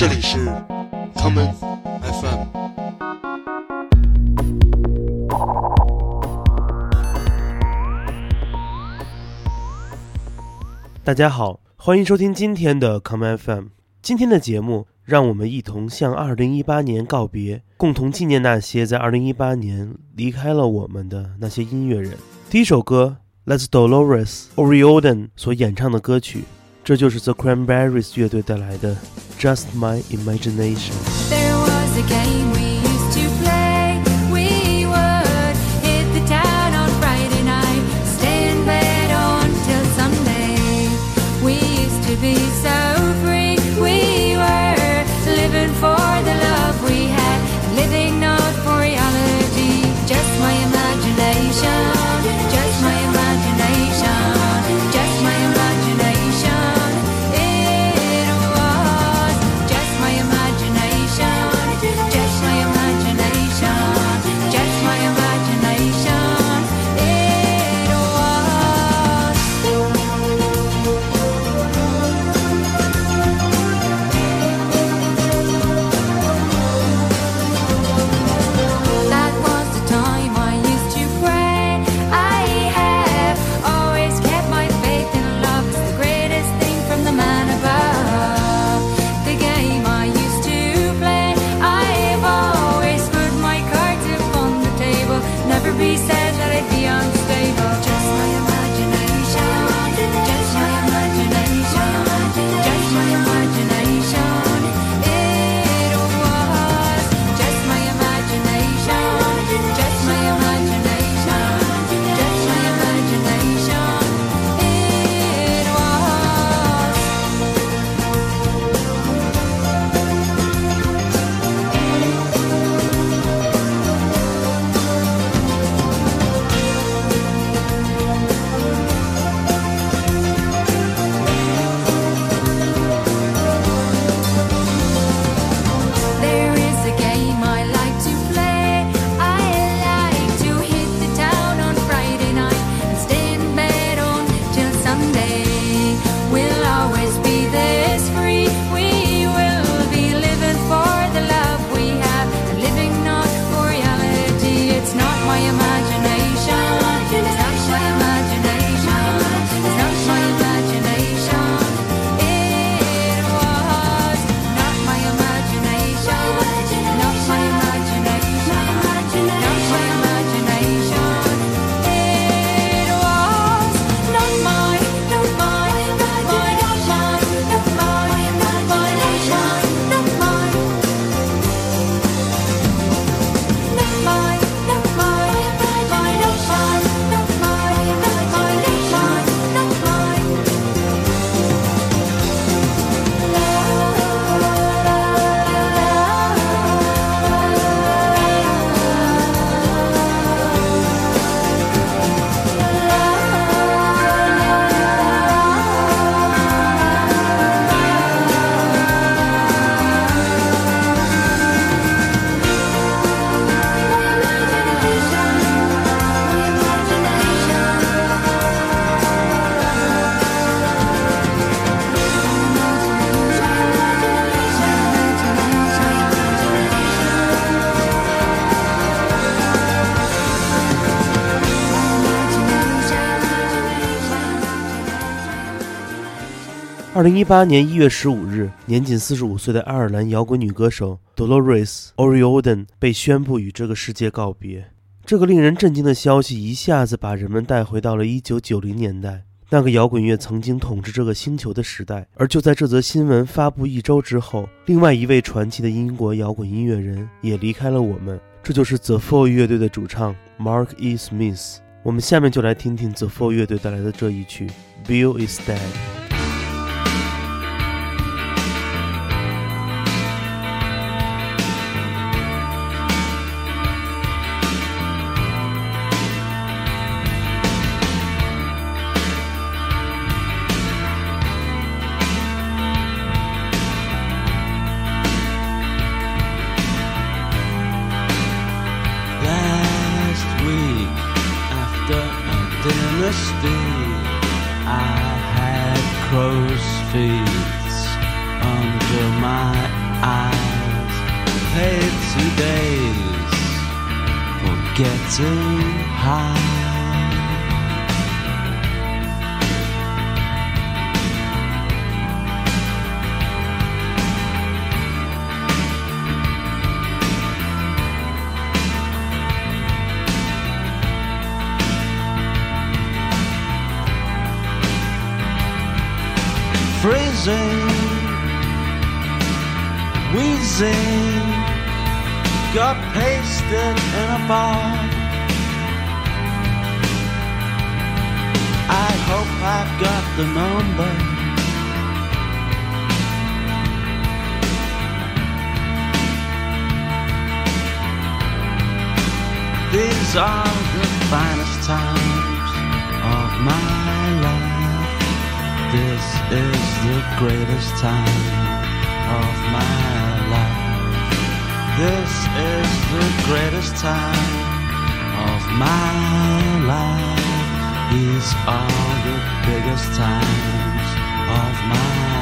这里是 common FM。大家好，欢迎收听今天的 common FM。今天的节目，让我们一同向2018年告别，共同纪念那些在2018年离开了我们的那些音乐人。第一首歌。Let's Dolores O'Riordan 所演唱的歌曲，这就是 The Cranberries 乐队带来的 Just My Imagination。二零一八年一月十五日，年仅四十五岁的爱尔兰摇滚女歌手 Dolores O'Riordan 被宣布与这个世界告别。这个令人震惊的消息一下子把人们带回到了一九九零年代，那个摇滚乐曾经统治这个星球的时代。而就在这则新闻发布一周之后，另外一位传奇的英国摇滚音乐人也离开了我们，这就是 The Fall 乐队的主唱 Mark E. Smith。我们下面就来听听 The Fall 乐队带来的这一曲《Bill Is Dead》。Freezing, wheezing, got pasted in a bar. I hope I got the number. These are the finest times of my life. This is the greatest time of my life. This is the greatest time of my life. These are the biggest times of my life.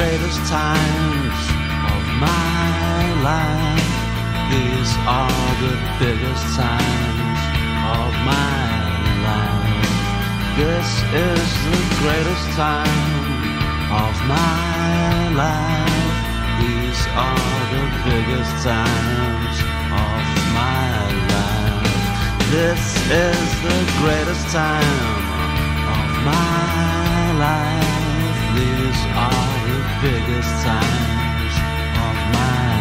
Greatest times of my life. These are the biggest times of my life. This is the greatest time of my life. These are the biggest times of my life. This is the greatest time of my life. Biggest times of my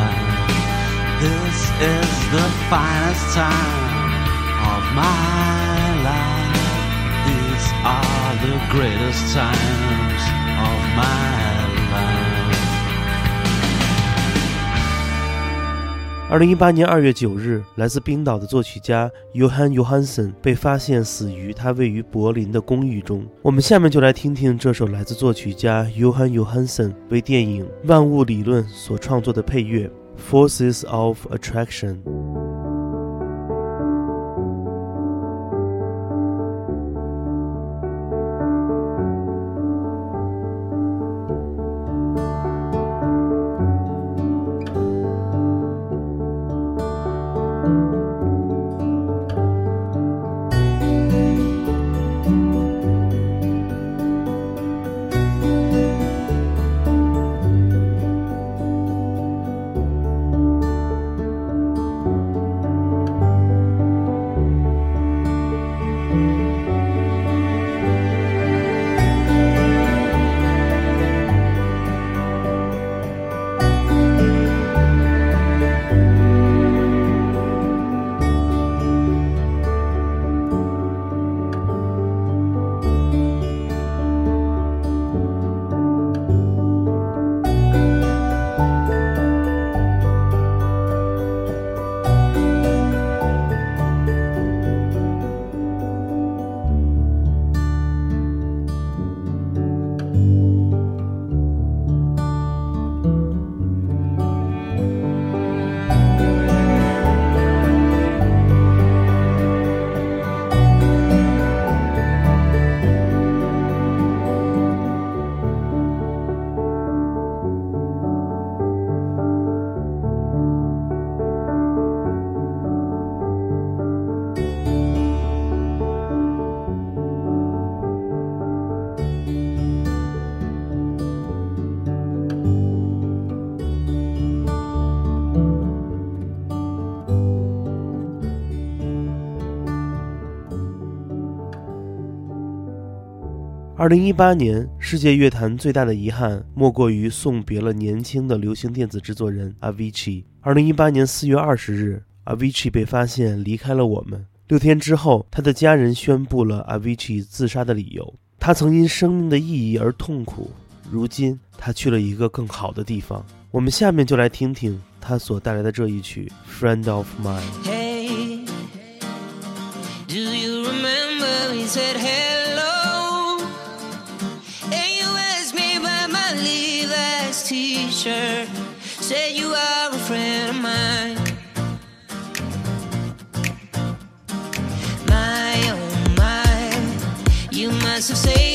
life. This is the finest time of my life. These are the greatest times of my life. 二零一八年二月九日，来自冰岛的作曲家 Johan Johansson 被发现死于他位于柏林的公寓中。我们下面就来听听这首来自作曲家 Johan Johansson 为电影《万物理论》所创作的配乐《Forces of Attraction》。二零一八年，世界乐坛最大的遗憾莫过于送别了年轻的流行电子制作人 Avicii。二零一八年四月二十日，Avicii 被发现离开了我们。六天之后，他的家人宣布了 Avicii 自杀的理由。他曾因生命的意义而痛苦，如今他去了一个更好的地方。我们下面就来听听他所带来的这一曲《Friend of Mine》。Hey, do you remember we said hello? Said you are a friend of mine. My oh my, you must have saved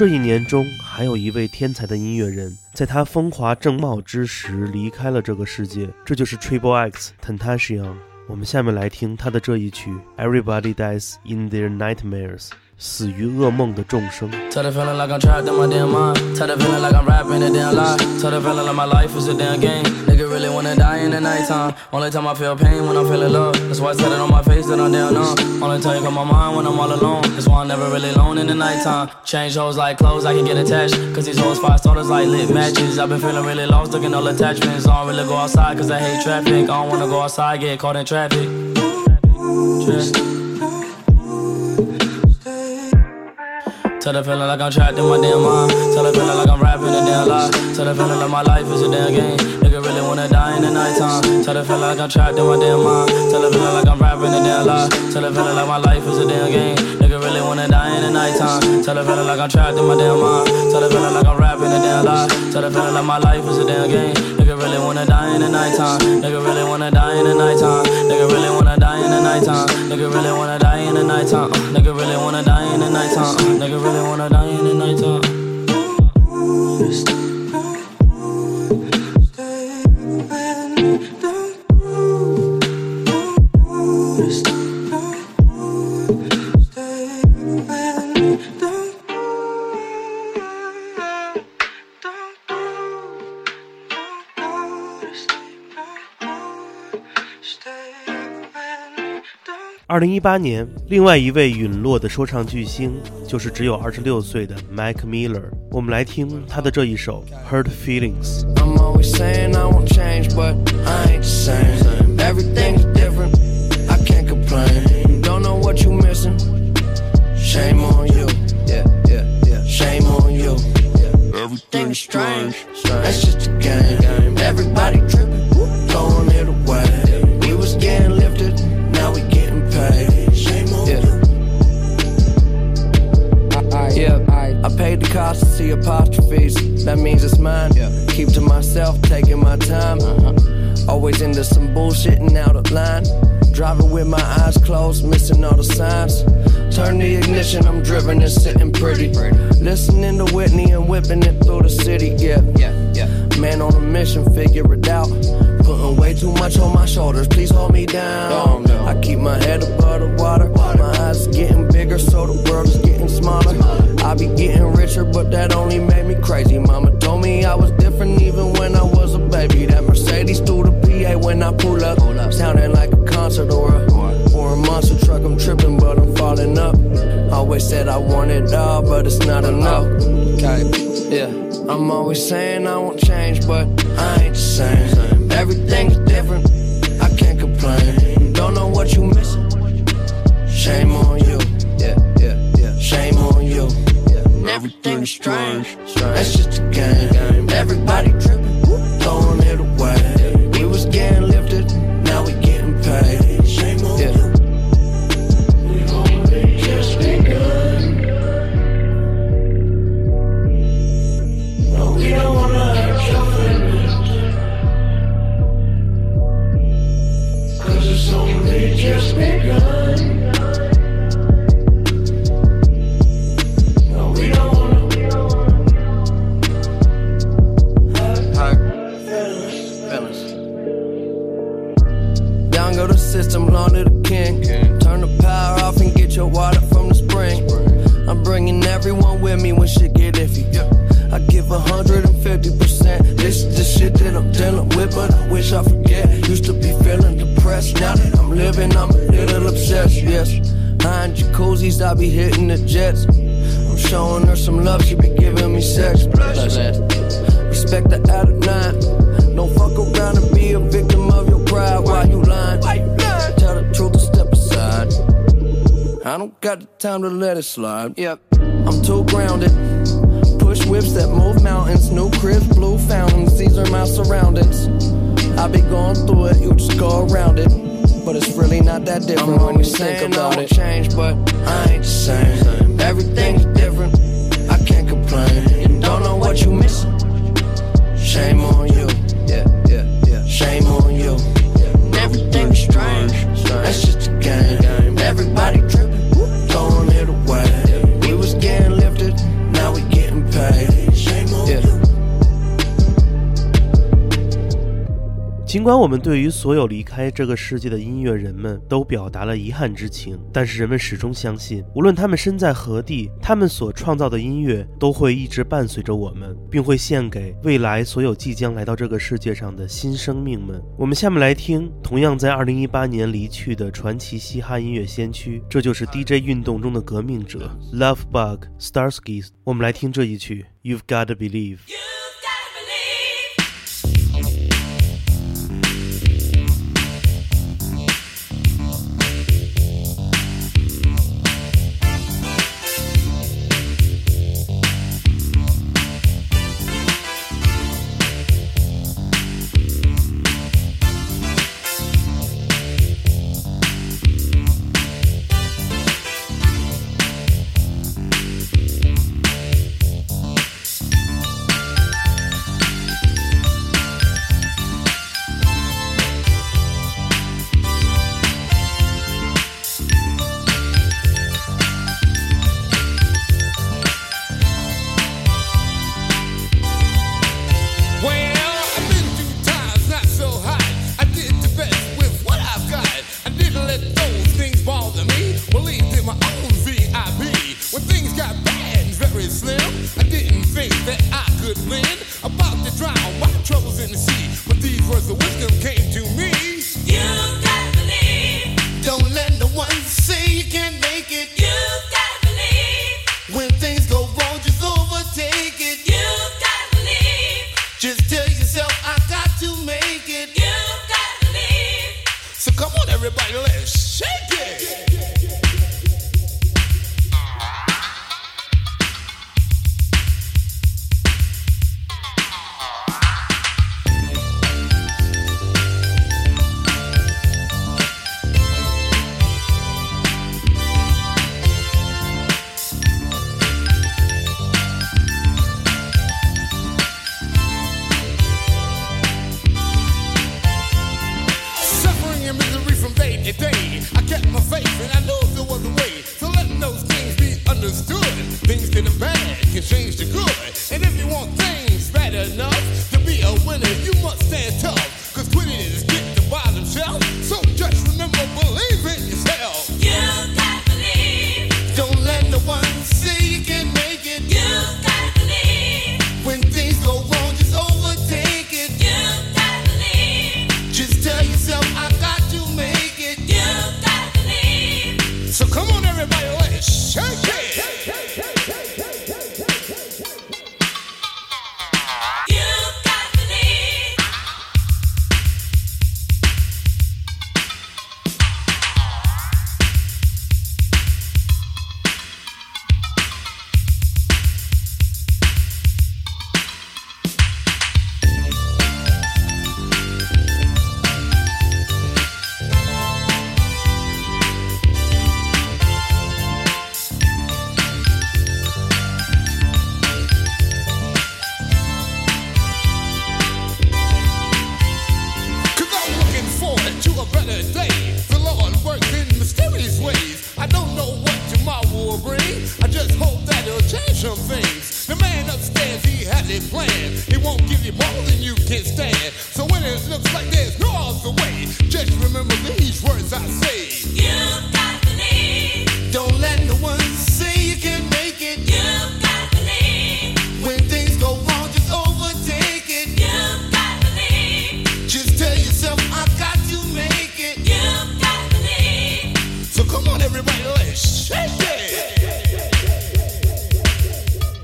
这一年中，还有一位天才的音乐人，在他风华正茂之时离开了这个世界，这就是 Triple X Tentacion。我们下面来听他的这一曲《Everybody Dies in Their Nightmares》，死于噩梦的众生。 Tell the feeling like I'm trapped in my damn mind. Tell the feeling like I'm rapping a damn lie. Tell the feeling like my life is a damn game. Nigga really wanna die in the nighttime. Tell the feeling like I'm trapped in my damn mind. Tell the feeling like I'm rapping a damn lie. Tell the feeling like my life is a damn game. Nigga really wanna die in the nighttime. Tell the feeling like I'm trapped in my damn mind. Tell the feeling like I'm rapping a damn lie. Tell the feeling like my life is a damn game. Really wanna die in the nighttime. Nigga really wanna die in the nighttime. Nigga really wanna die in the nighttime. Nigga really wanna die in the nighttime. Nigga really wanna die in the nighttime. Nigga really wanna die in the nighttime. 二零一八年，另外一位陨落的说唱巨星就是只有二十六岁的 Mac Miller。我们来听他的这一首《Hurt Feelings》。 I'm always saying I won't change, but I ain't the same. Everything's different, I can't complain. Don't know what you missing. Shame on you. Yeah, yeah, yeah. Shame on you. Everything's strange. That's just a game. Everybody tripping, throwing it away. We was getting caution, apostrophes. That means it's mine. Yeah. Keep to myself, taking my time. Uh-huh. Always into some bullshit and out of line. Driving with my eyes closed, missing all the signs. Turn the ignition, I'm driven and sitting pretty. Listening to Whitney and whipping it through the city. Yeah, yeah, yeah. Man on a mission, figure it out. Too much on my shoulders, please hold me down. I keep my head above the water. My eyes is getting bigger, so the world is getting smaller. I be getting richer, but that only made me crazy. Mama told me I was different even when I was a baby. That Mercedes through the PA when I pull up. Sounding like a concert or a, or a monster truck. I'm tripping, but I'm falling up. Always said I want it all, but it's not enough. Okay, yeah. I'm always saying I won't change, but I ain't the same. Everything's different. I can't complain. Don't know what you missing. Shame on you. Yeah, yeah, yeah. Shame on you. Everything's strange. That's just a game. Everybody tripping, throwing it away. I don't got the time to let it slide. Yep, I'm too grounded. Push whips that move mountains. New cribs, blue fountains. These are my surroundings. I be going through it, you just go around it. But it's really not that different when you think about it. Change, but I ain't the same. Everything's different. I can't complain. You don't know what you missing. Shame on you. Yeah, yeah, yeah. Shame on you. Everything's strange. That's just a game. Everybody tripping, 尽管我们对于所有离开这个世界的音乐人们都表达了遗憾之情，但是人们始终相信，无论他们身在何地，他们所创造的音乐都会一直伴随着我们，并会献给未来所有即将来到这个世界上的新生命们。我们下面来听同样在2018年离去的传奇嘻哈音乐先驱，这就是 DJ 运动中的革命者 Love Bug Starsky。我们来听这一曲，You've Gotta Believe。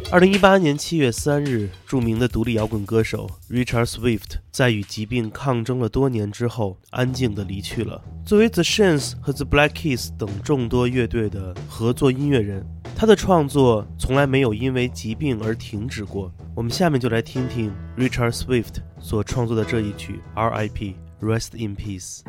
二零一八年七月三日，著名的独立摇滚歌手 Richard Swift 在与疾病抗争了多年之后，安静地离去了。作为 The Shins 和 The Black Keys 等众多乐队的合作音乐人，他的创作从来没有因为疾病而停止过。我们下面就来听听 Richard Swift 所创作的这一曲《R.I.P. Rest in Peace》。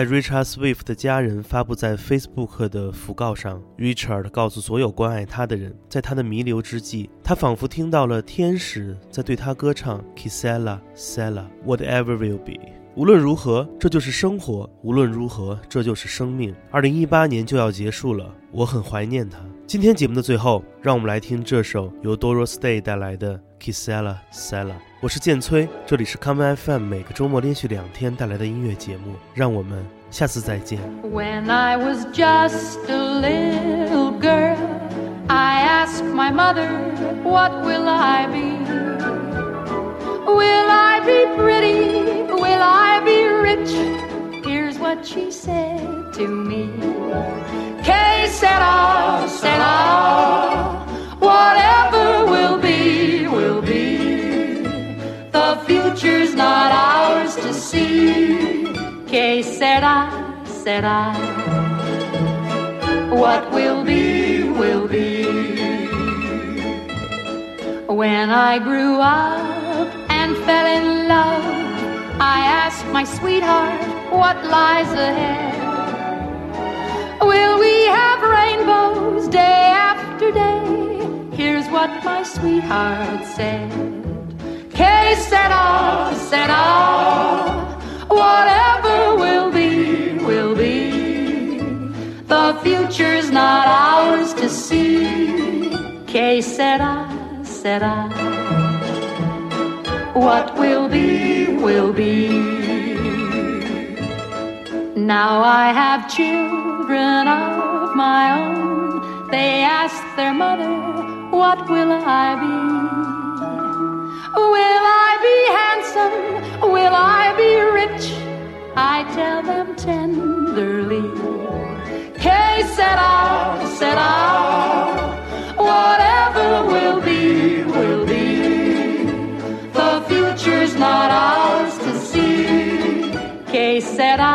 在 Richard Swift 的家人发布在 Facebook 的讣告上，Richard 告诉所有关爱他的人，在他的弥留之际，他仿佛听到了天使在对他歌唱 “Kisela, Sela, whatever will be”。无论如何，这就是生活；无论如何，这就是生命。二零一八年就要结束了，我很怀念他。今天节目的最后，让我们来听这首由 Doris Day 带来的 “Kisela, Sela”。我是剑崔，这里是 Common FM，每个周末连续两天带来的音乐节目。让我们下次再见。 When I was just a little girl, I asked my mother, What will I be? Will I be pretty? Will I be rich? Here's what she said to me. Que sera, sera. Whatever Future's not ours to see. Que sera, sera. What will be, will be. When I grew up and fell in love, I asked my sweetheart what lies ahead. Will we have rainbows day after day? Here's what my sweetheart said. Que sera, sera. Whatever will be, will be. The future's not ours to see. Que sera, sera. What will be, will be. Now I have children of my own. They ask their mother, What will I be? Will I be handsome? Will I be rich? I tell them tenderly. Que sera, sera. Whatever will be, will be. The future's not ours to see. Que sera,